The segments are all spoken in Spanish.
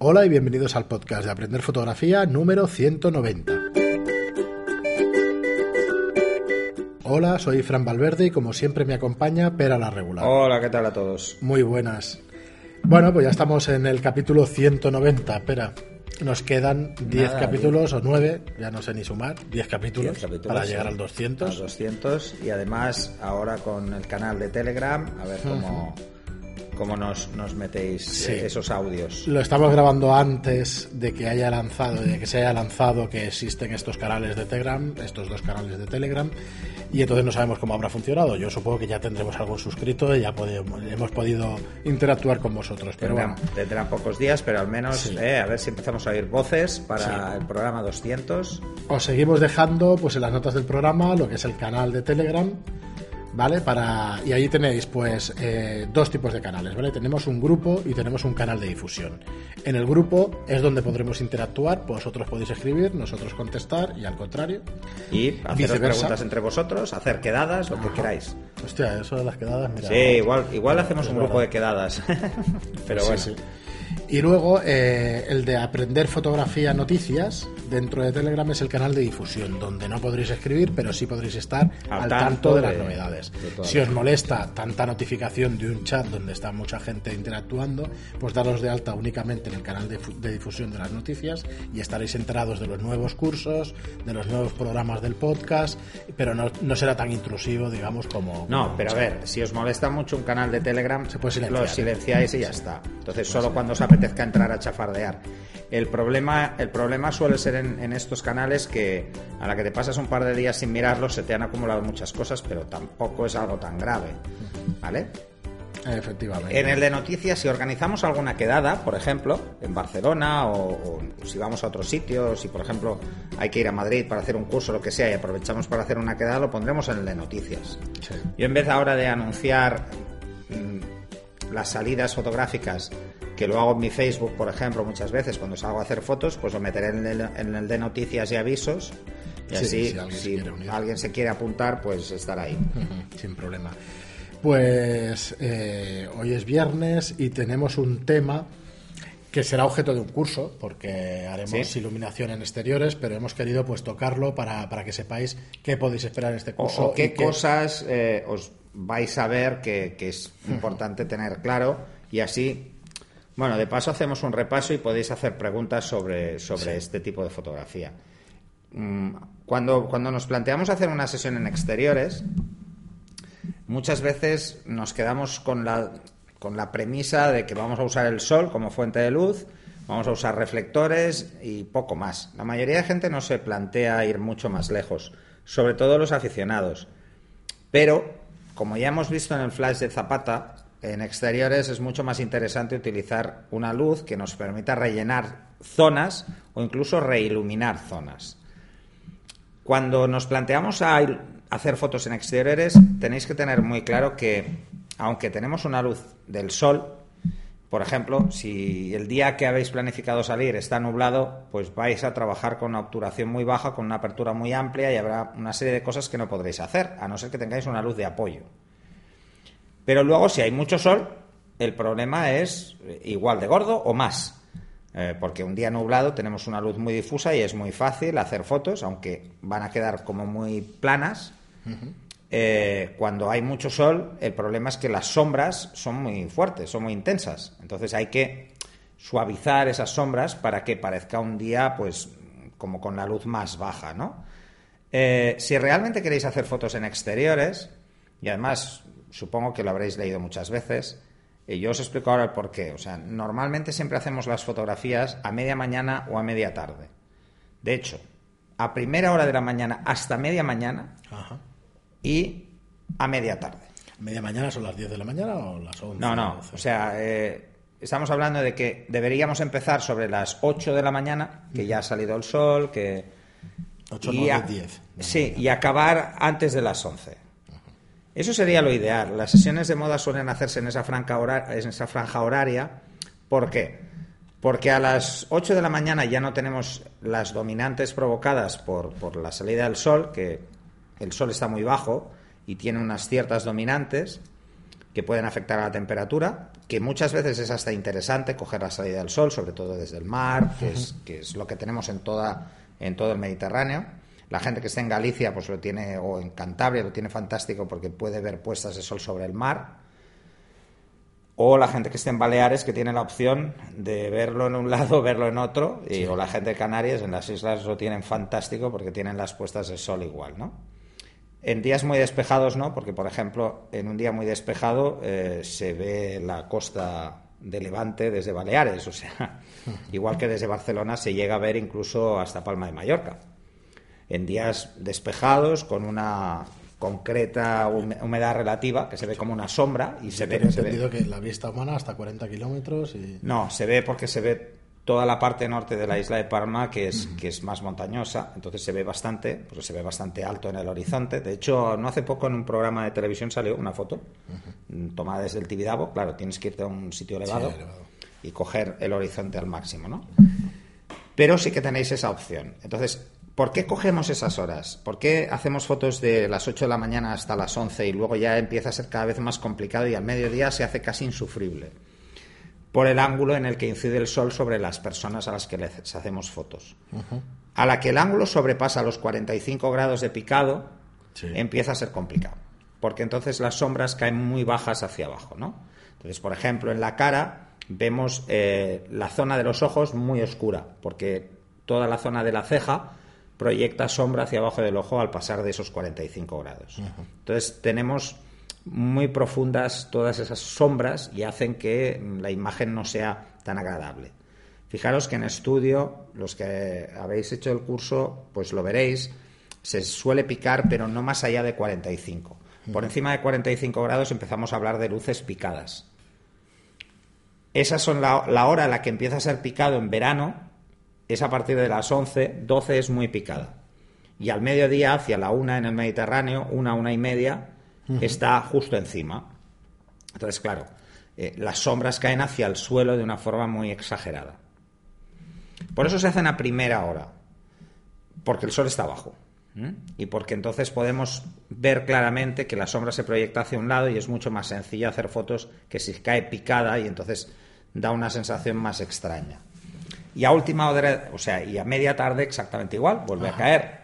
Hola y bienvenidos al podcast de Aprender Fotografía número 190. Hola, soy Fran Valverde y como siempre me acompaña Pera la Regular. Hola, ¿qué tal a todos? Muy buenas. Bueno, pues ya estamos en el capítulo 190, Pera. Nos quedan 10 Nada, capítulos o 9, ya no sé ni sumar, 10 capítulos, 10 capítulos, para sí. llegar al Al 200. 200 y además ahora con el canal de Telegram, a ver cómo, cómo nos, nos metéis Sí. eh, esos audios. Lo estamos grabando antes de que haya lanzado, de que se haya lanzado que existen estos canales de Telegram, estos dos canales de Telegram, y entonces no sabemos cómo habrá funcionado. Yo supongo que ya tendremos algo suscrito y ya podemos- hemos podido interactuar con vosotros. Pero Tendrán, bueno, tendrán pocos días, pero al menos Sí. eh, a ver si empezamos a oír voces para el programa 200. os seguimos dejando pues en las notas del programa lo que es el canal de Telegram. ¿Vale? Para, y ahí tenéis pues eh, dos tipos de canales, ¿vale? Tenemos un grupo y tenemos un canal de difusión. En el grupo es donde podremos interactuar, vosotros podéis escribir, nosotros contestar y al contrario. Y haceros preguntas entre vosotros, hacer quedadas, lo que queráis. Hostia, eso de las quedadas, mira. Sí, igual, igual hacemos un grupo de quedadas. pero Sí, bueno. sí. Y luego eh, el de aprender fotografía noticias dentro de Telegram es el canal de difusión, donde no podréis escribir, pero sí podréis estar al, Al tanto, de las de- novedades. de Si os molesta tanta notificación de un chat donde está mucha gente interactuando, pues daros de alta únicamente en el canal de, fu- de difusión de las noticias y estaréis enterados de los nuevos cursos, de los nuevos programas del podcast, pero no, no será tan intrusivo, digamos, como... No, como pero a ver, si os molesta mucho un canal de Telegram, Se puede silenciar, lo ¿eh? silenciáis y ya está. Entonces, solo cuando os apetezca entrar a chafardear. El problema, el problema suele ser en, en estos canales que a la que te pasas un par de días sin mirarlos se te han acumulado muchas cosas, pero tampoco es algo tan grave. ¿Vale? Efectivamente. En el de noticias, si organizamos alguna quedada, por ejemplo, en Barcelona o, o si vamos a otro sitio, si por ejemplo hay que ir a Madrid para hacer un curso o lo que sea y aprovechamos para hacer una quedada, lo pondremos en el de noticias. Sí. Yo en vez ahora de anunciar mm, las salidas fotográficas, que lo hago en mi Facebook, por ejemplo, muchas veces cuando salgo a hacer fotos, pues lo meteré en el, en el de noticias y avisos. Y Sí, así, si alguien se si quiere unir. alguien se quiere apuntar, pues estará ahí. Sin problema. Pues eh, hoy es viernes y tenemos un tema que será objeto de un curso, porque haremos Sí. iluminación en exteriores, pero hemos querido pues tocarlo para, para que sepáis qué podéis esperar en este curso. o qué- cosas eh, os vais a ver que, que es importante tener claro y así, bueno, de paso hacemos un repaso y podéis hacer preguntas sobre, sobre este tipo de fotografía. Mm, Cuando, cuando nos planteamos hacer una sesión en exteriores, muchas veces nos quedamos con la, con la premisa de que vamos a usar el sol como fuente de luz, vamos a usar reflectores y poco más. La mayoría de gente no se plantea ir mucho más lejos, sobre todo los aficionados. Pero, como ya hemos visto en el flash de Zapata, en exteriores es mucho más interesante utilizar una luz que nos permita rellenar zonas o incluso reiluminar zonas. Cuando nos planteamos a hacer fotos en exteriores, tenéis que tener muy claro que, aunque tenemos una luz del sol, por ejemplo, si el día que habéis planificado salir está nublado, pues vais a trabajar con una obturación muy baja, con una apertura muy amplia y habrá una serie de cosas que no podréis hacer, a no ser que tengáis una luz de apoyo. Pero luego, si hay mucho sol, el problema es eh, igual de gordo o más. Eh, porque un día nublado tenemos una luz muy difusa y es muy fácil hacer fotos, aunque van a quedar como muy planas. Eh, cuando hay mucho sol, el problema es que las sombras son muy fuertes, son muy intensas. Entonces hay que suavizar esas sombras para que parezca un día, pues, como con la luz más baja, ¿no? Eh, si realmente queréis hacer fotos en exteriores, y además supongo que lo habréis leído muchas veces, y yo os explico ahora el por qué. O sea, normalmente siempre hacemos las fotografías a media mañana o a media tarde. De hecho, a primera hora de la mañana hasta media mañana Ajá. y a media tarde. ¿Media mañana son las 10 de la mañana o las 11? No, no. 12? O sea, eh, estamos hablando de que deberíamos empezar sobre las 8 de la mañana, que ya ha salido el sol, que... 8, y 9, a- 10. Sí, y acabar antes de las 11. Eso sería lo ideal. Las sesiones de moda suelen hacerse en esa franja, hora- en esa franja horaria. ¿Por qué? Porque a las 8 de la mañana ya no tenemos las dominantes provocadas por, por la salida del sol, que el sol está muy bajo y tiene unas ciertas dominantes que pueden afectar a la temperatura. que muchas veces es hasta interesante coger la salida del sol, sobre todo desde el mar, que, es, que es lo que tenemos en, toda, en todo el Mediterráneo. La gente que está en Galicia, pues lo tiene, o en Cantabria, lo tiene fantástico porque puede ver puestas de sol sobre el mar. O la gente que está en Baleares, que tiene la opción de verlo en un lado, verlo en otro. Y, O la gente de Canarias, en las islas lo tienen fantástico porque tienen las puestas de sol igual, ¿no? En días muy despejados no, porque por ejemplo, en un día muy despejado eh, se ve la costa de Levante desde Baleares, o sea, igual que desde Barcelona se llega a ver incluso hasta Palma de Mallorca. En días despejados, con una concreta humedad relativa, que se ve como una sombra y se ve... He entendido que la vista humana hasta 40 kilómetros y... No, se ve porque se ve toda la parte norte de la isla de Palma que es, que es más montañosa, entonces se ve bastante, pues se ve bastante alto en el horizonte. De hecho, no hace poco en un programa de televisión salió una foto tomada desde el Tibidabo, claro, tienes que irte a un sitio elevado, elevado, y coger el horizonte al máximo, ¿no? Pero sí que tenéis esa opción. Entonces, ¿por qué cogemos esas horas? ¿Por qué hacemos fotos de las 8 de la mañana hasta las 11 y luego ya empieza a ser cada vez más complicado y al mediodía se hace casi insufrible? por el ángulo en el que incide el sol sobre las personas a las que les hacemos fotos. A la que el ángulo sobrepasa los 45 grados de picado, empieza a ser complicado, porque entonces las sombras caen muy bajas hacia abajo, ¿no? Entonces, por ejemplo, en la cara vemos eh, la zona de los ojos muy oscura, porque toda la zona de la ceja proyecta sombra hacia abajo del ojo al pasar de esos 45 grados. Entonces, tenemos muy profundas todas esas sombras y hacen que la imagen no sea tan agradable. Fijaros que en estudio, los que habéis hecho el curso, pues lo veréis, se suele picar, pero no más allá de 45. Por encima de 45 grados empezamos a hablar de luces picadas. Esas son la, la hora a la que empieza a ser picado en verano, es a partir de las 11, 12 es muy picada. Y al mediodía, hacia la una en el Mediterráneo, una, una y media, está justo encima. Entonces, claro, eh, las sombras caen hacia el suelo de una forma muy exagerada. Por eso se hacen a primera hora, porque el sol está abajo. Y porque entonces podemos ver claramente que la sombra se proyecta hacia un lado y es mucho más sencillo hacer fotos que si cae picada y entonces da una sensación más extraña. Y a última hora, o sea, y a media tarde exactamente igual, vuelve a caer.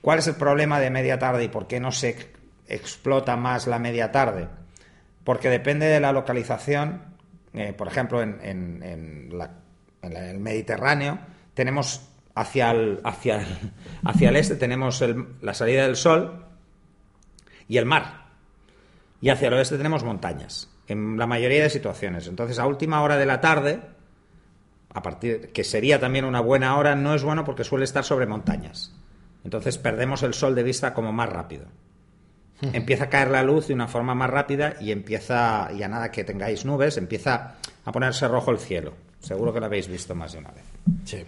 ¿Cuál es el problema de media tarde y por qué no se explota más la media tarde? Porque depende de la localización. Eh, por ejemplo, en, el Mediterráneo tenemos hacia el, hacia hacia el este tenemos la salida del sol y el mar. Y hacia el oeste tenemos montañas, en la mayoría de situaciones. Entonces, a última hora de la tarde, a partir que sería también una buena hora, no es bueno porque suele estar sobre montañas. Entonces perdemos el sol de vista como más rápido empieza a caer la luz de una forma más rápida y empieza, y a nada que tengáis nubes, empieza a ponerse rojo el cielo. Seguro que lo habéis visto más de una vez. Sí.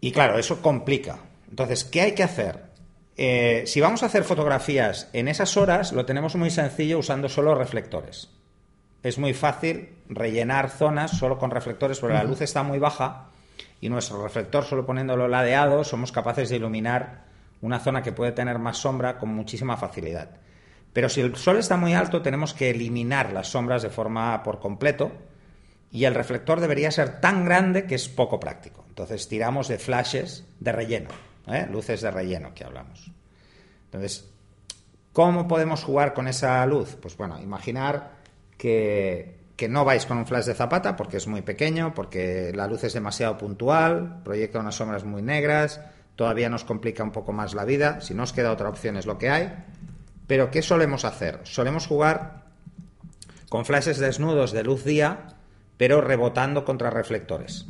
Y claro, eso complica. Entonces, ¿qué hay que hacer? Eh, si vamos a hacer fotografías en esas horas, lo tenemos muy sencillo usando solo reflectores. Es muy fácil rellenar zonas solo con reflectores porque la luz está muy baja y nuestro reflector, solo poniéndolo ladeado, somos capaces de iluminar una zona que puede tener más sombra con muchísima facilidad. Pero si el sol está muy alto, tenemos que eliminar las sombras de forma por completo y el reflector debería ser tan grande que es poco práctico. Entonces tiramos de flashes de relleno, ¿eh? luces de relleno que hablamos. Entonces, ¿cómo podemos jugar con esa luz? Pues bueno, imaginar que, que no vais con un flash de zapata porque es muy pequeño, porque la luz es demasiado puntual, proyecta unas sombras muy negras, todavía nos complica un poco más la vida. Si no os queda otra opción es lo que hay. Pero ¿qué solemos hacer? Solemos jugar con flashes desnudos de luz día, pero rebotando contra reflectores.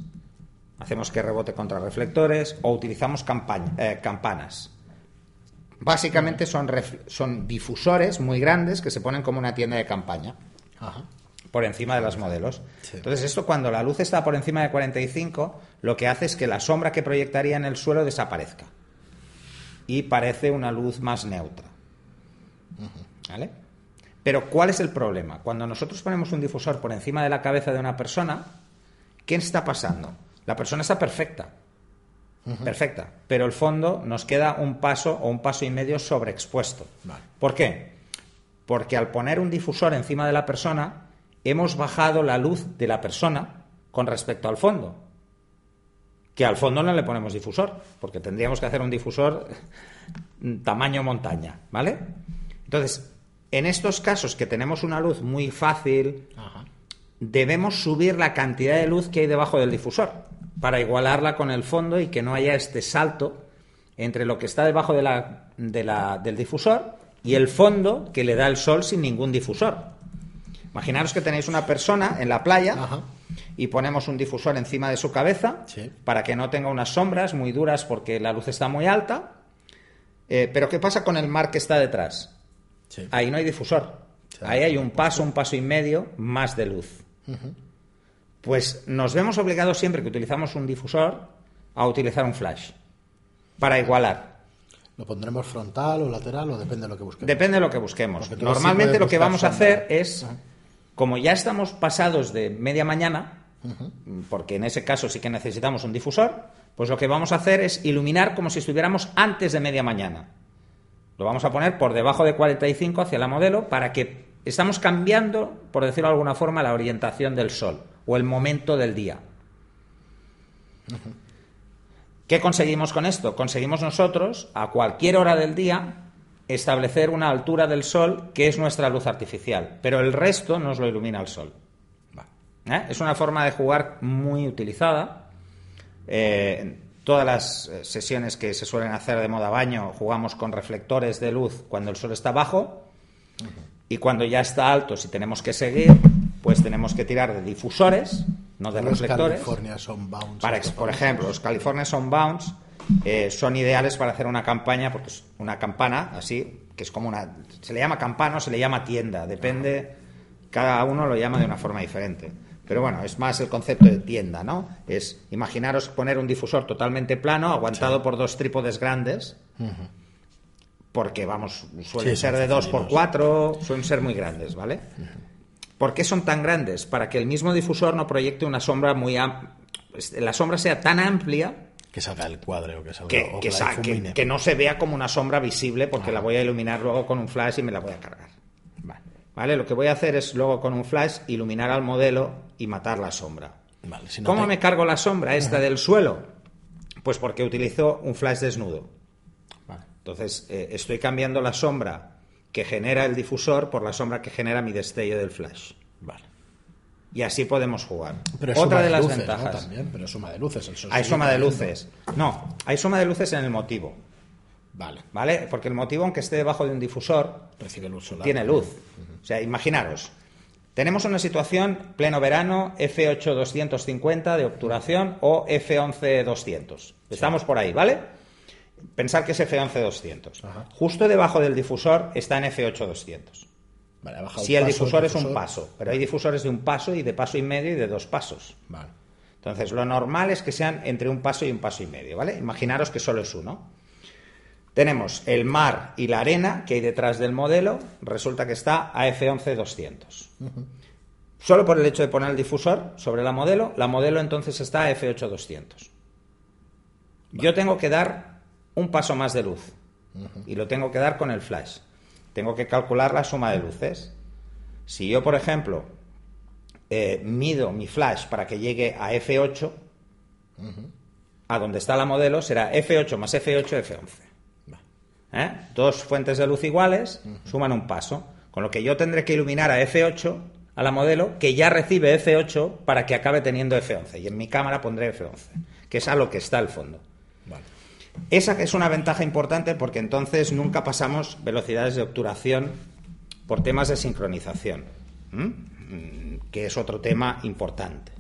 Hacemos que rebote contra reflectores o utilizamos eh, campanas. Básicamente son, son difusores muy grandes que se ponen como una tienda de campaña. Ajá por encima de los modelos. Entonces, esto cuando la luz está por encima de 45, lo que hace es que la sombra que proyectaría en el suelo desaparezca. Y parece una luz más neutra. ¿Vale? Pero, ¿cuál es el problema? Cuando nosotros ponemos un difusor por encima de la cabeza de una persona, ¿qué está pasando? La persona está perfecta. Perfecta. Pero el fondo nos queda un paso o un paso y medio sobreexpuesto. ¿Por qué? Porque al poner un difusor encima de la persona, hemos bajado la luz de la persona con respecto al fondo. Que al fondo no le ponemos difusor, porque tendríamos que hacer un difusor tamaño montaña, ¿vale? Entonces, en estos casos que tenemos una luz muy fácil, debemos subir la cantidad de luz que hay debajo del difusor para igualarla con el fondo y que no haya este salto entre lo que está debajo de la, del difusor y el fondo que le da el sol sin ningún difusor. Imaginaros que tenéis una persona en la playa y ponemos un difusor encima de su cabeza para que no tenga unas sombras muy duras porque la luz está muy alta. Eh, pero ¿qué pasa con el mar que está detrás? Ahí no hay difusor. Ahí hay un paso, un paso y medio más de luz. Pues nos vemos obligados siempre que utilizamos un difusor a utilizar un flash para igualar. ¿Lo pondremos frontal o lateral o depende de lo que busquemos? Depende de lo que busquemos. Normalmente lo que vamos a hacer es, como ya estamos pasados de media mañana, porque en ese caso sí que necesitamos un difusor, pues lo que vamos a hacer es iluminar como si estuviéramos antes de media mañana. Lo vamos a poner por debajo de 45 hacia la modelo para que estamos cambiando, por decirlo de alguna forma, la orientación del sol o el momento del día. ¿Qué conseguimos con esto? Conseguimos nosotros, a cualquier hora del día, establecer una altura del sol que es nuestra luz artificial, pero el resto nos lo ilumina el sol. ¿Eh? Es una forma de jugar muy utilizada. Eh, todas las eh, sesiones que se suelen hacer de moda baño jugamos con reflectores de luz cuando el sol está bajo y cuando ya está alto, si tenemos que seguir, pues tenemos que tirar de difusores, no de reflectores. California Soundbounds. Para, por ejemplo, los California Soundbounds eh, son ideales para hacer una campaña, porque es una campana, así, que es como una... Se le llama campana o se le llama tienda, depende, cada uno lo llama de una forma diferente. Pero bueno, es más el concepto de tienda, ¿no? Es imaginaros poner un difusor totalmente plano, aguantado por dos trípodes grandes, porque vamos, suelen ser de 2 por 4 suelen ser muy grandes, ¿vale? ¿Por qué son tan grandes? Para que el mismo difusor no proyecte una sombra muy amplia, la sombra sea tan amplia que salga el cuadro o que salga que, que, no se vea como una sombra visible porque la voy a iluminar luego con un flash y me la voy a cargar. Vale. Lo que voy a hacer es luego con un flash iluminar al modelo y matar la sombra. ¿Cómo me cargo la sombra esta del suelo? Pues porque utilizo un flash desnudo. Entonces, eh, estoy cambiando la sombra que genera el difusor por la sombra que genera mi destello del flash. Y así podemos jugar. Otra de, las ventajas. También, pero suma de luces. hay suma de luces. No, hay suma de luces en el motivo. Vale. ¿Vale? Porque el motivo, aunque esté debajo de un difusor, Recibe luz solar, tiene luz. O sea, imaginaros. Tenemos una situación pleno verano, F8 de obturación o F11 200. Estamos por ahí, ¿vale? Pensar que es F11-200. Justo debajo del difusor está en F8-200. Si el difusor, es un paso, pero hay difusores de un paso y de paso y medio y de dos pasos. Entonces, lo normal es que sean entre un paso y un paso y medio, ¿vale? Imaginaros que solo es uno. Tenemos el mar y la arena que hay detrás del modelo, resulta que está a F11-200. Solo por el hecho de poner el difusor sobre la modelo, la modelo entonces está a F8-200. Yo tengo que dar un paso más de luz. Y lo tengo que dar con el flash. Tengo que calcular la suma de luces. Si yo, por ejemplo, eh, mido mi flash para que llegue a F8, a donde está la modelo, será F8 más F8, F11. ¿Eh? Dos fuentes de luz iguales suman un paso. Con lo que yo tendré que iluminar a F8 a la modelo que ya recibe F8 para que acabe teniendo F11. Y en mi cámara pondré F11, que es a lo que está al fondo. Esa es una ventaja importante porque entonces nunca pasamos velocidades de obturación por temas de sincronización, que es otro tema importante.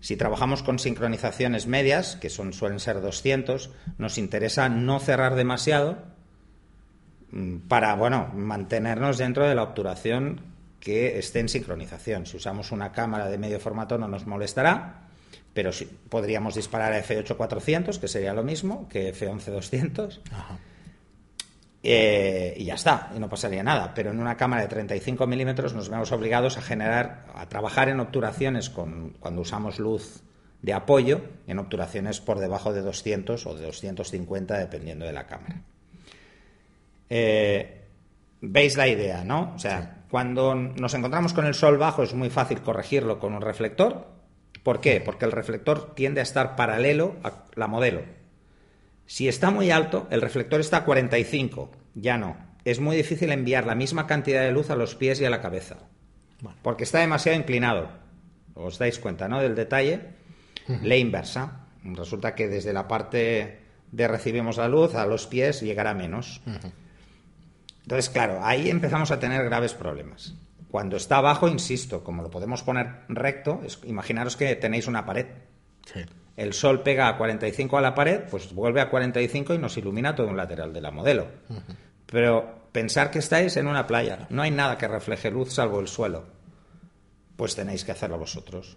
Si trabajamos con sincronizaciones medias, que son, suelen ser 200, nos interesa no cerrar demasiado para bueno, mantenernos dentro de la obturación que esté en sincronización. Si usamos una cámara de medio formato no nos molestará, pero sí, podríamos disparar a F8-400, que sería lo mismo que F11-200. Eh, y ya está, y no pasaría nada. Pero en una cámara de 35 milímetros nos vemos obligados a generar, a trabajar en obturaciones con, cuando usamos luz de apoyo, en obturaciones por debajo de 200 o de 250, dependiendo de la cámara. Eh, Veis la idea, ¿no? O sea, Cuando nos encontramos con el sol bajo es muy fácil corregirlo con un reflector. ¿Por qué? Porque el reflector tiende a estar paralelo a la modelo. Si está muy alto, el reflector está a 45, ya no. Es muy difícil enviar la misma cantidad de luz a los pies y a la cabeza. Porque está demasiado inclinado. Os dais cuenta, ¿no? Del detalle. La inversa. Resulta que desde la parte de recibimos la luz a los pies llegará menos. Entonces, claro, ahí empezamos a tener graves problemas. Cuando está abajo, insisto, como lo podemos poner recto, imaginaros que tenéis una pared. El sol pega a 45 a la pared, pues vuelve a 45 y nos ilumina todo un lateral de la modelo. Pero pensar que estáis en una playa, no hay nada que refleje luz salvo el suelo. Pues tenéis que hacerlo vosotros.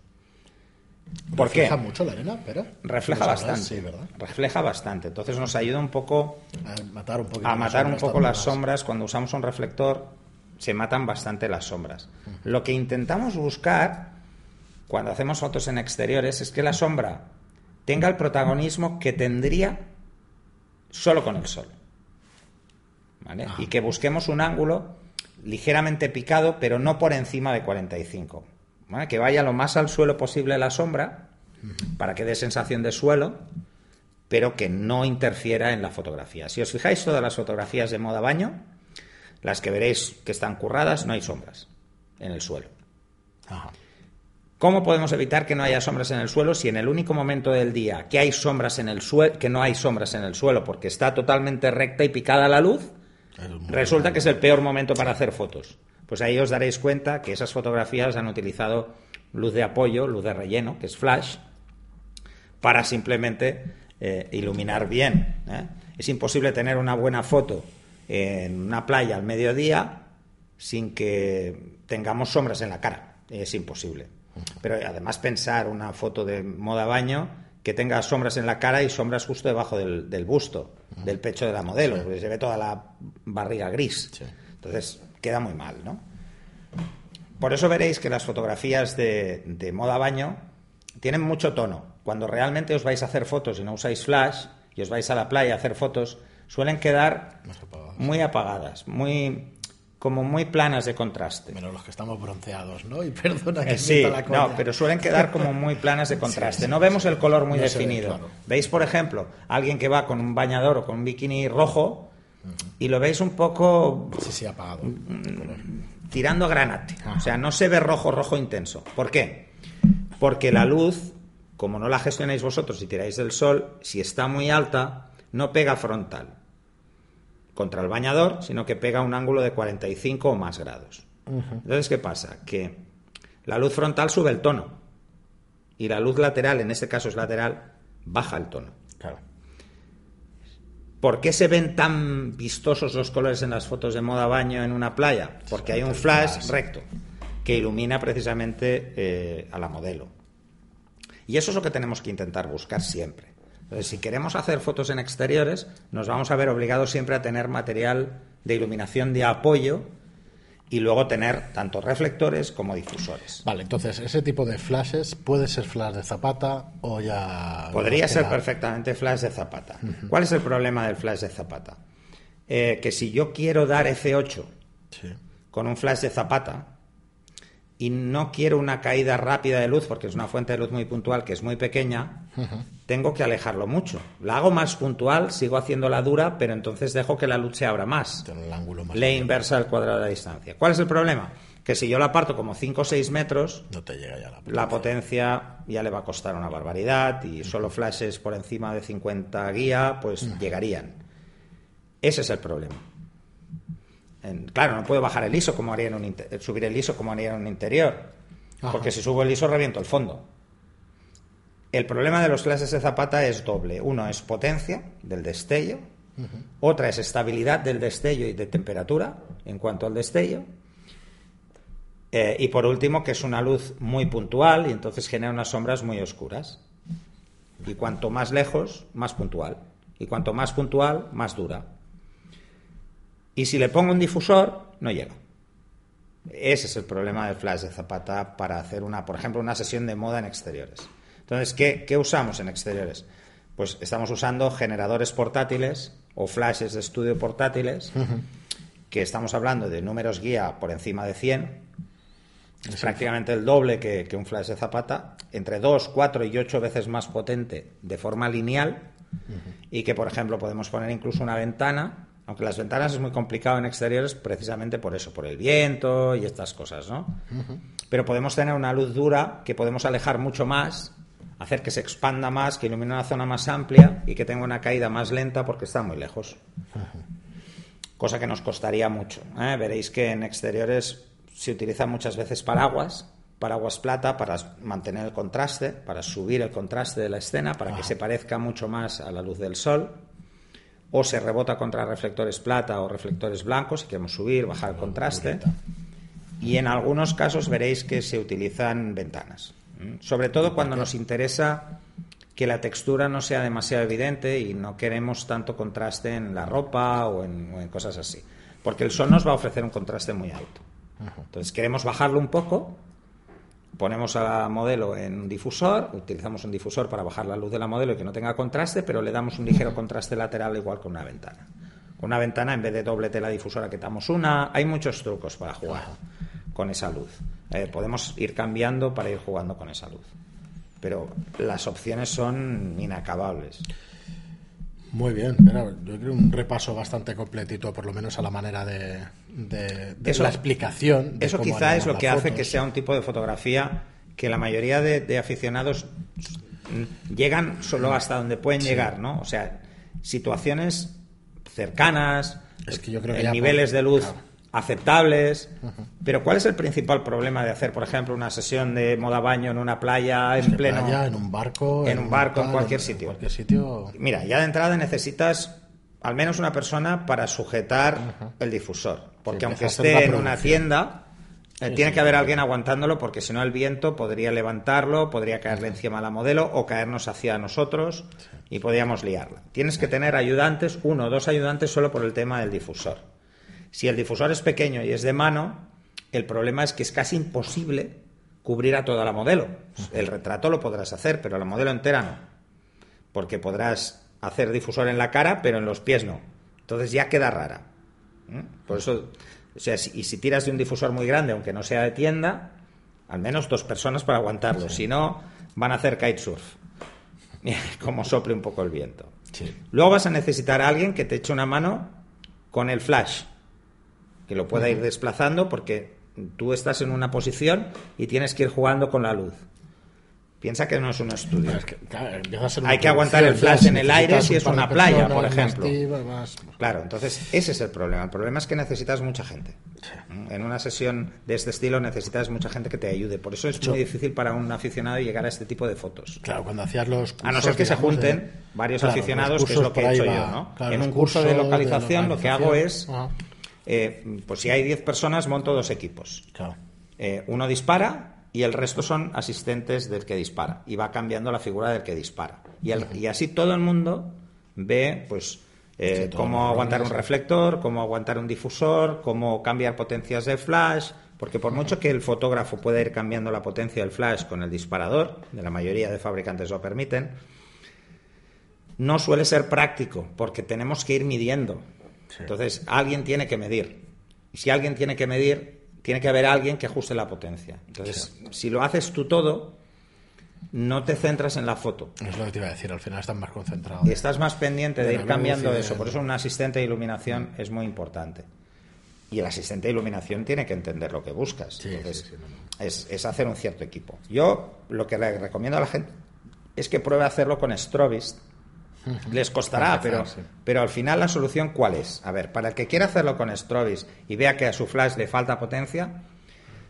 ¿Por ¿Refleja mucho la arena, pero? Refleja bastante. Refleja bastante. Entonces nos ayuda un poco a matar un, a matar un poco las sombras. Cuando usamos un reflector, se matan bastante las sombras. Lo que intentamos buscar cuando hacemos fotos en exteriores es que la sombra tenga el protagonismo que tendría solo con el sol. ¿Vale? Y que busquemos un ángulo ligeramente picado, pero no por encima de 45 que vaya lo más al suelo posible la sombra, para que dé sensación de suelo, pero que no interfiera en la fotografía. Si os fijáis, todas las fotografías de moda baño, las que veréis que están curradas, no hay sombras en el suelo. ¿Cómo podemos evitar que no haya sombras en el suelo si en el único momento del día que hay sombras en el suelo, que no hay sombras en el suelo porque está totalmente recta y picada la luz, resulta que es el peor momento para hacer fotos? pues ahí os daréis cuenta que esas fotografías han utilizado luz de apoyo, luz de relleno, que es flash, para simplemente eh, iluminar bien. ¿eh? Es imposible tener una buena foto en una playa al mediodía sin que tengamos sombras en la cara. Es imposible. Pero además pensar una foto de moda baño que tenga sombras en la cara y sombras justo debajo del, busto, del pecho de la modelo, porque se ve toda la barriga gris. Entonces, queda muy mal, ¿no? Por eso veréis que las fotografías de, moda baño tienen mucho tono. Cuando realmente os vais a hacer fotos y no usáis flash y os vais a la playa a hacer fotos, suelen quedar muy apagadas, muy como muy planas de contraste. Menos los que estamos bronceados, ¿no? Y perdona que eh, sí, no, pero suelen quedar como muy planas de contraste. No vemos el color muy definido. Veis, por ejemplo, alguien que va con un bañador o con un bikini rojo y lo veis un poco... Sí, sí, apagado. Tirando a granate. O sea, no se ve rojo, rojo intenso. ¿Por qué? Porque la luz, como no la gestionáis vosotros y tiráis del sol, si está muy alta, no pega frontal contra el bañador, sino que pega un ángulo de 45 o más grados. Entonces, ¿qué pasa? Que la luz frontal sube el tono y la luz lateral, en este caso es lateral, baja el tono. Claro. ¿Por qué se ven tan vistosos los colores en las fotos de moda baño en una playa? Porque hay un flash recto que ilumina precisamente eh, a la modelo. Y eso es lo que tenemos que intentar buscar siempre. Entonces, si queremos hacer fotos en exteriores, nos vamos a ver obligados siempre a tener material de iluminación de apoyo y luego tener tanto reflectores como difusores. Vale, entonces ese tipo de flashes puede ser flash de zapata o ya... Podría ser perfectamente flash de zapata. ¿Cuál es el problema del flash de zapata? Eh, que si yo quiero dar F8 con un flash de zapata, y no quiero una caída rápida de luz porque es una fuente de luz muy puntual que es muy pequeña, tengo que alejarlo mucho. La hago más puntual, sigo haciéndola dura, pero entonces dejo que la luz se abra más. Le inversa al cuadrado de la distancia. ¿Cuál es el problema? Que si yo la parto como 5 o 6 metros, no te llega ya la, potencia. la potencia ya le va a costar una barbaridad y solo flashes por encima de 50 guía, pues llegarían. Ese es el problema claro, no puedo bajar el ISO como haría en un subir el ISO como haría en un interior, porque si subo el ISO reviento el fondo. El problema de los clases de zapata es doble. Uno es potencia del destello, otra es estabilidad del destello y de temperatura en cuanto al destello. Eh, y por último, que es una luz muy puntual y entonces genera unas sombras muy oscuras. Y cuanto más lejos, más puntual. Y cuanto más puntual, más dura. Y si le pongo un difusor, no llega. Ese es el problema del flash de Zapata para hacer una, por ejemplo, una sesión de moda en exteriores. Entonces, ¿qué, usamos en exteriores? Pues estamos usando generadores portátiles o flashes de estudio portátiles que estamos hablando de números guía por encima de 100, es prácticamente el doble que, un flash de zapata, entre 2, 4 y 8 veces más potente de forma lineal y que, por ejemplo, podemos poner incluso una ventana, aunque las ventanas es muy complicado en exteriores precisamente por eso, por el viento y estas cosas, ¿no? Pero podemos tener una luz dura que podemos alejar mucho más, hacer que se expanda más, que ilumine una zona más amplia y que tenga una caída más lenta porque está muy lejos. Cosa que nos costaría mucho. ¿eh? Veréis que en exteriores se utilizan muchas veces paraguas, paraguas plata para mantener el contraste, para subir el contraste de la escena, para que se parezca mucho más a la luz del sol. O se rebota contra reflectores plata o reflectores blancos si queremos subir, bajar el contraste. Y en algunos casos veréis que se utilizan ventanas. Sobre todo cuando nos interesa que la textura no sea demasiado evidente y no queremos tanto contraste en la ropa o en, o en cosas así. Porque el sol nos va a ofrecer un contraste muy alto. Entonces queremos bajarlo un poco, ponemos a la modelo en un difusor, utilizamos un difusor para bajar la luz de la modelo y que no tenga contraste, pero le damos un ligero contraste lateral igual con una ventana. Con una ventana, en vez de doble tela difusora, quitamos una. Hay muchos trucos para jugar con esa luz. Eh, podemos ir cambiando para ir jugando con esa luz. Pero las opciones son inacabables. Muy bien, yo creo un repaso bastante completito, por lo menos a la manera de, de, la explicación. eso quizá es lo que hace que sea un tipo de fotografía que la mayoría de, aficionados llegan solo hasta donde pueden llegar, ¿no? O sea, situaciones cercanas, es que yo creo que en niveles de luz aceptables. Pero ¿cuál es el principal problema de hacer, por ejemplo, una sesión de moda baño en una playa en pleno, en un barco, en, un barco, en cualquier sitio? cualquier sitio. Mira, ya de entrada necesitas al menos una persona para sujetar el difusor, porque aunque esté en una tienda eh, tiene que haber alguien aguantándolo porque si no el viento podría levantarlo, podría caerle encima a la modelo o caernos hacia nosotros y podríamos liarla. Tienes que tener ayudantes, uno o dos ayudantes solo por el tema del difusor. Si el difusor es pequeño y es de mano, el problema es que es casi imposible cubrir a toda la modelo. El retrato lo podrás hacer, pero la modelo entera no. Porque podrás hacer difusor en la cara, pero en los pies no. Entonces ya queda rara. ¿eh? Por eso, o sea, y si tiras de un difusor muy grande, aunque no sea de tienda, al menos dos personas para aguantarlo. Si no, van a hacer kitesurf. Como sople un poco el viento. Luego vas a necesitar a alguien que te eche una mano con el flash que lo pueda ir desplazando porque tú estás en una posición y tienes que ir jugando con la luz. Piensa que no es un estudio. Hay que aguantar el flash en el aire si es una playa, por ejemplo. Claro, entonces ese es el problema. El problema es que necesitas mucha gente. En una sesión de este estilo necesitas mucha gente que te ayude. Por eso es muy difícil para un aficionado llegar a este tipo de fotos. Claro, cuando hacías los A no ser que se junten varios aficionados, que es lo que he hecho yo. ¿no? en un curso de localización, lo que hago es... Eh, pues si hay 10 personas, monto dos equipos. Eh, uno dispara y el resto son asistentes del que dispara. Y va cambiando la figura del que dispara. Y, así todo el mundo ve, pues, eh, cómo aguantar un reflector, cómo aguantar un difusor, cómo cambiar potencias de flash. Porque por mucho que el fotógrafo pueda ir cambiando la potencia del flash con el disparador, de la mayoría de fabricantes lo permiten, no suele ser práctico, porque tenemos que ir midiendo. Entonces, alguien tiene que medir. Y si alguien tiene que medir, tiene que haber alguien que ajuste la potencia. Entonces, si lo haces tú todo, no te centras en la foto. Es lo que te iba a decir, al final estás más concentrado. Y estás más pendiente de, ir cambiando eso. Por eso un asistente de iluminación es muy importante. Y el asistente de iluminación tiene que entender lo que buscas. Entonces, es, es, hacer un cierto equipo. Yo lo que le recomiendo a la gente es que pruebe a hacerlo con Strobist les costará, pero, pero al final la solución ¿cuál es? A ver, para el que quiera hacerlo con Strobis y vea que a su flash le falta potencia,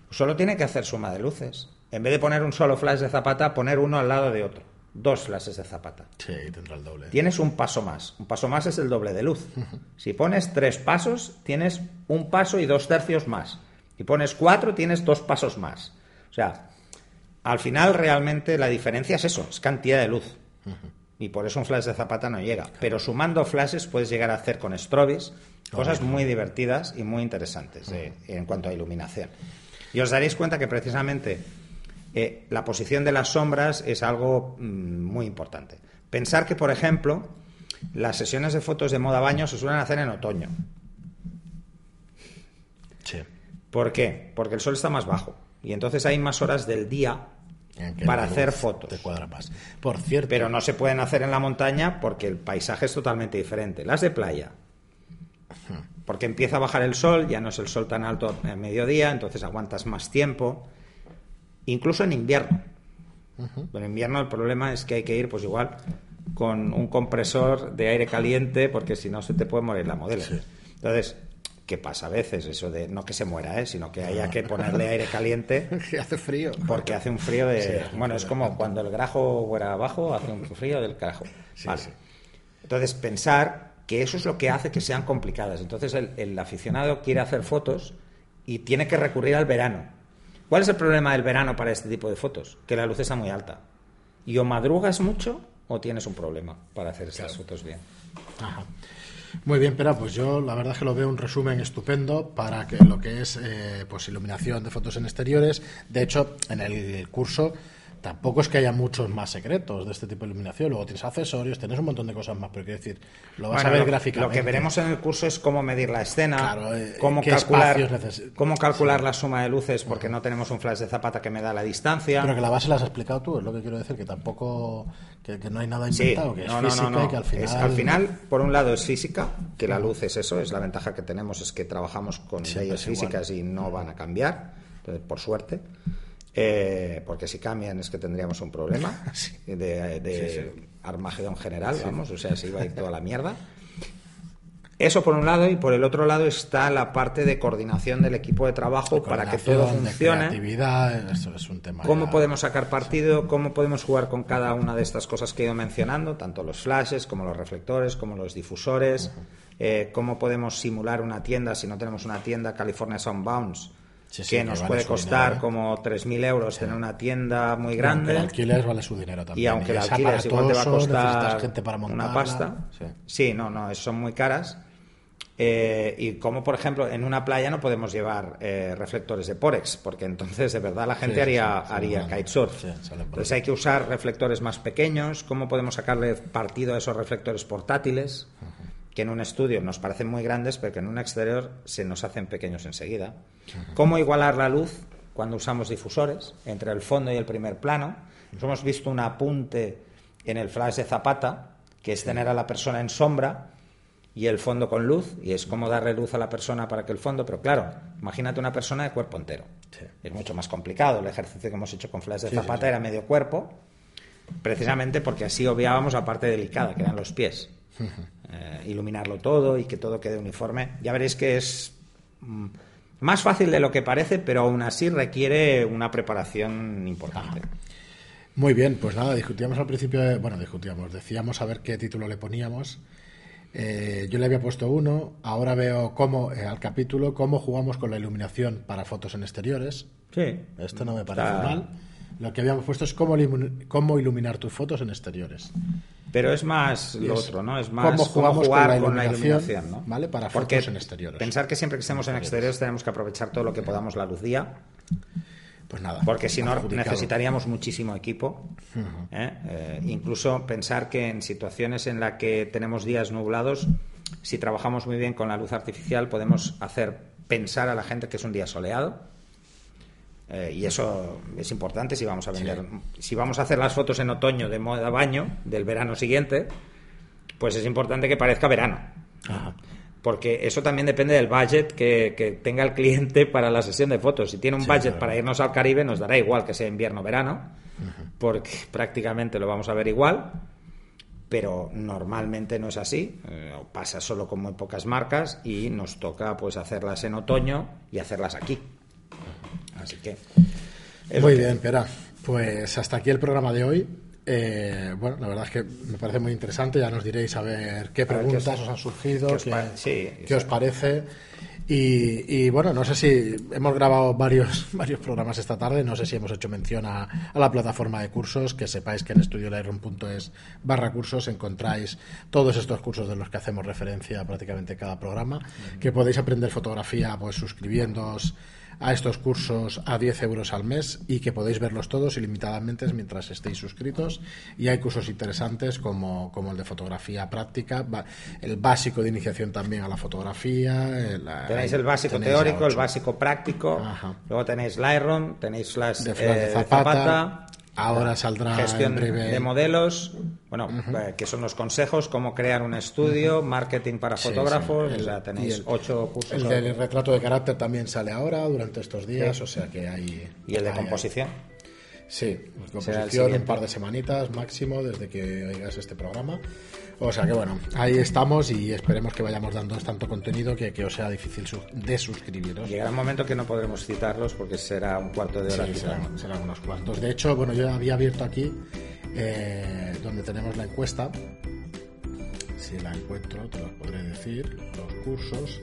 solo tiene que hacer suma de luces. En vez de poner un solo flash de zapata, poner uno al lado de otro. Dos flashes de zapata. Sí, tendrá el doble. Tienes un paso más. Un paso más es el doble de luz. Si pones tres pasos, tienes un paso y dos tercios más. Si pones cuatro, tienes dos pasos más. O sea, al final realmente la diferencia es eso, es cantidad de luz y por eso un flash de zapata no llega. Pero sumando flashes puedes llegar a hacer con strobis cosas muy divertidas y muy interesantes en cuanto a iluminación. Y os daréis cuenta que precisamente eh, la posición de las sombras es algo mm, muy importante. Pensar que, por ejemplo, las sesiones de fotos de moda baño se suelen hacer en otoño. Sí. ¿Por qué? Porque el sol está más bajo y entonces hay más horas del día para hacer fotos. Te cuadra más. Por cierto, Pero no se pueden hacer en la montaña porque el paisaje es totalmente diferente. Las de playa. Porque empieza a bajar el sol, ya no es el sol tan alto a mediodía, entonces aguantas más tiempo. Incluso en invierno. Pero en invierno el problema es que hay que ir, pues igual, con un compresor de aire caliente, porque si no se te puede morir la modelo. Entonces, ¿qué pasa a veces? Eso de, no que se muera, ¿eh? sino que haya que ponerle aire caliente que hace frío. porque hace un frío de... Sí, bueno, es como cuando el grajo fuera abajo, hace un frío del carajo. Sí, Vale. sí. Entonces, pensar que eso es lo que hace que sean complicadas. Entonces, el, el aficionado quiere hacer fotos y tiene que recurrir al verano. ¿Cuál es el problema del verano para este tipo de fotos? Que la luz está muy alta. Y o madrugas mucho o tienes un problema para hacer esas fotos bien. Ajá. Muy bien, pero pues yo la verdad es que lo veo un resumen estupendo para que lo que es eh, pues iluminación de fotos en exteriores. De hecho, en el curso tampoco es que haya muchos más secretos de este tipo de iluminación. Luego tienes accesorios, tienes un montón de cosas más, pero quiero decir, lo vas Bueno, a ver lo, gráficamente. lo que veremos en el curso es cómo medir la escena, Claro, eh, cómo calcular, cómo la suma de luces, porque no tenemos un flash de zapata que me da la distancia. Pero que la base la has explicado tú, es lo que quiero decir, que tampoco, que, que no hay nada Sí, inventado, que es no, no, física no, no. y que al final... Es- al final, por un lado es física, que la luz es eso, es la ventaja que tenemos, es que trabajamos con Siempre leyes físicas y no van a cambiar, entonces, por suerte. Eh, porque si cambian es que tendríamos un problema de, de Armagedón general, vamos, o sea, se iba a ir toda la mierda. Eso por un lado, y por el otro lado está la parte de coordinación del equipo de trabajo para que todo funcione. creatividad, eso es un tema ¿Cómo ya- podemos sacar partido? ¿Cómo podemos jugar con cada una de estas cosas que he ido mencionando? Tanto los flashes, como los reflectores, como los difusores. Eh, ¿Cómo podemos simular una tienda si no tenemos una tienda California Soundbounds? Sí, que que nos vale puede costar dinero, ¿eh? como 3.000 euros tener una tienda muy Y aunque grande. el alquiler vale su dinero también. Y aunque el alquiler es igual te va a costar gente para una pasta. Sí. No, no, son muy caras. Eh, y como, por ejemplo, en una playa no podemos llevar eh, reflectores de Porex, porque entonces de verdad la gente Sí, haría, sí, haría kitesurf. sí, entonces hay que usar reflectores más pequeños. ¿Cómo podemos sacarle partido a esos reflectores portátiles? Que en un estudio nos parecen muy grandes, pero que en un exterior se nos hacen pequeños enseguida. ¿Cómo igualar la luz cuando usamos difusores entre el fondo y el primer plano? Nos hemos visto un apunte en el flash de Zapata, que es tener a la persona en sombra y el fondo con luz, y es como darle luz a la persona para que el fondo, pero claro, imagínate una persona de cuerpo entero. Sí. Es mucho más complicado. El ejercicio que hemos hecho con flash de Sí, Zapata sí. era medio cuerpo, precisamente porque así obviábamos la parte delicada, que eran los pies. Eh, iluminarlo todo y que todo quede uniforme. Ya veréis que es mm, más fácil de lo que parece, pero aún así requiere una preparación importante. Muy bien, pues nada, discutíamos al principio, de- bueno, discutíamos, decíamos a ver qué título le poníamos. Eh, yo le había puesto uno, ahora veo cómo, eh, al capítulo, cómo jugamos con la iluminación para fotos en exteriores. Sí. Esto no me parece Está- mal. Lo que habíamos puesto es cómo, iluminar tus fotos en exteriores. Pero es más lo es otro, ¿no? Es más cómo jugamos jugar con la con la iluminación, ¿no? ¿vale? Para Porque fotos en exteriores. Pensar que siempre que estemos en exteriores tenemos que aprovechar todo lo que podamos la luz día, Pues nada. porque si no necesitaríamos muchísimo equipo. ¿eh? Eh, incluso pensar que en situaciones en las que tenemos días nublados, si trabajamos muy bien con la luz artificial, podemos hacer pensar a la gente que es un día soleado. Eh, y eso es importante si vamos a vender. Si vamos a hacer las fotos en otoño de moda baño del verano siguiente, pues es importante que parezca verano. Ajá. Porque eso también depende del budget que, que tenga el cliente para la sesión de fotos. Si tiene un Sí, budget claro. para irnos al Caribe, nos dará igual que sea invierno o verano, porque prácticamente lo vamos a ver igual, pero normalmente no es así. eh, pasa solo con muy pocas marcas y nos toca pues hacerlas en otoño y hacerlas aquí. Así que. Muy que- bien, Pera. Pues hasta aquí el programa de hoy. Eh, bueno, la verdad es que me parece muy interesante. Ya nos diréis a ver qué A ver qué preguntas os- os han surgido, qué os qué, pa- sí, qué os parece. Y, y, bueno, no sé si hemos grabado varios, varios programas esta tarde, no sé si hemos hecho mención a, a la plataforma de cursos, que sepáis que en estudiolightroom.es barra cursos encontráis todos estos cursos de los que hacemos referencia prácticamente cada programa, que podéis aprender fotografía pues suscribiéndoos a estos cursos a 10 euros al mes y que podéis verlos todos ilimitadamente mientras estéis suscritos. Y hay cursos interesantes como, como el de fotografía práctica, el básico de iniciación también a la fotografía. tenéis el básico teórico, el básico práctico, luego tenéis Lightroom, tenéis las de, Zapata Ahora saldrá gestión de modelos, bueno, eh, que son los consejos, cómo crear un estudio, marketing para fotógrafos, tenéis ocho cursos. El del retrato de carácter también sale ahora durante estos días, o sea que hay... ¿Y el de composición? Sí, composición un par de semanitas máximo desde que oigas este programa. O sea que bueno, ahí estamos y esperemos que vayamos dando tanto contenido que, que os sea difícil de suscribiros. Llegará un momento que no podremos citarlos porque será un cuarto de hora. Sí, serán, unos cuantos. De hecho, bueno, yo había abierto aquí eh, donde tenemos la encuesta. Si la encuentro, te lo podré decir. Los cursos.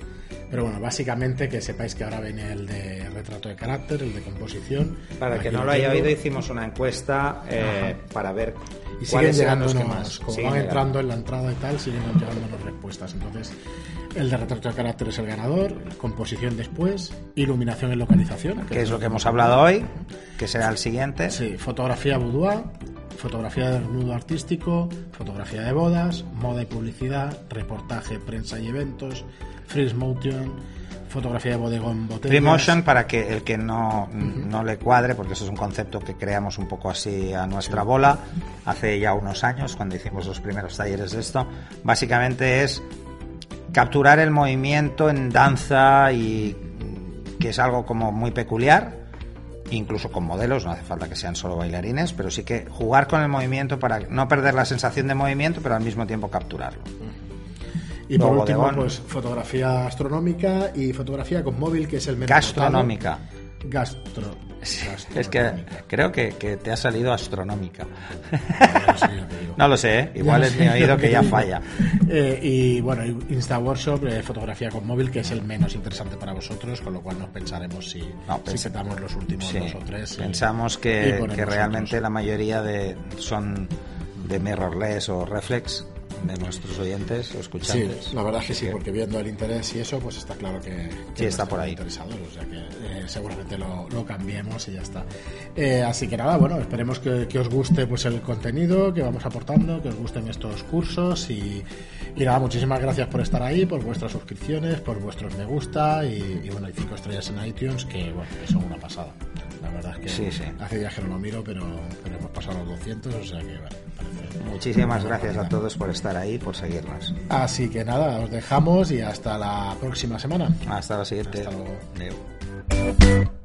Pero bueno, básicamente que sepáis que ahora viene el de retrato de carácter, el de composición. Para el que no lo haya oído, hicimos una encuesta eh, para ver y siguen llegando los que más. Como van entrando en la entrada y tal, siguen llegando las respuestas. Entonces, el de retrato de carácter es el ganador, composición después, iluminación y localización. Que, es lo que hemos hablado hoy, que será el siguiente. Sí, fotografía boudoir, fotografía de nudo artístico, fotografía de bodas, moda y publicidad, reportaje, prensa y eventos, freeze motion fotografía de bodegón botellas. motion para que el que no, no, le cuadre, porque eso es un concepto que creamos un poco así a nuestra bola hace ya unos años, cuando hicimos los primeros talleres de esto. Básicamente es capturar el movimiento en danza y que es algo como muy peculiar, incluso con modelos, no hace falta que sean solo bailarines, pero sí que jugar con el movimiento para no perder la sensación de movimiento, pero al mismo tiempo capturarlo. Y por último, pues fotografía astronómica y fotografía con móvil, que es el menos Gastronómica. Gastro. Es que creo que, te ha salido astronómica. No, lo sé, ¿eh? igual es mi oído que ya falla. Eh, y bueno, Insta Workshop, eh, fotografía con móvil, que es el menos interesante para vosotros, con lo cual nos pensaremos si, no, si los últimos dos o tres. Pensamos que, que realmente la mayoría de son de mirrorless o reflex de nuestros oyentes o escuchantes. Sí, la verdad es que sí, porque viendo el interés y eso, pues está claro que, sí, está por ahí. Interesados, o sea que eh, seguramente lo, lo, cambiemos y ya está. Eh, así que nada, bueno, esperemos que, que, os guste pues el contenido que vamos aportando, que os gusten estos cursos y, y nada, muchísimas gracias por estar ahí, por vuestras suscripciones, por vuestros me gusta y, bueno, hay cinco estrellas en iTunes que, bueno, que son una pasada. La verdad es que sí, sí. hace días que no lo miro, pero, pero hemos pasado los 200, o sea que, bueno, Muchísimas gracias a todos por estar ahí, por seguirnos. Así que nada, os dejamos y hasta la próxima semana. Hasta la siguiente. Hasta luego.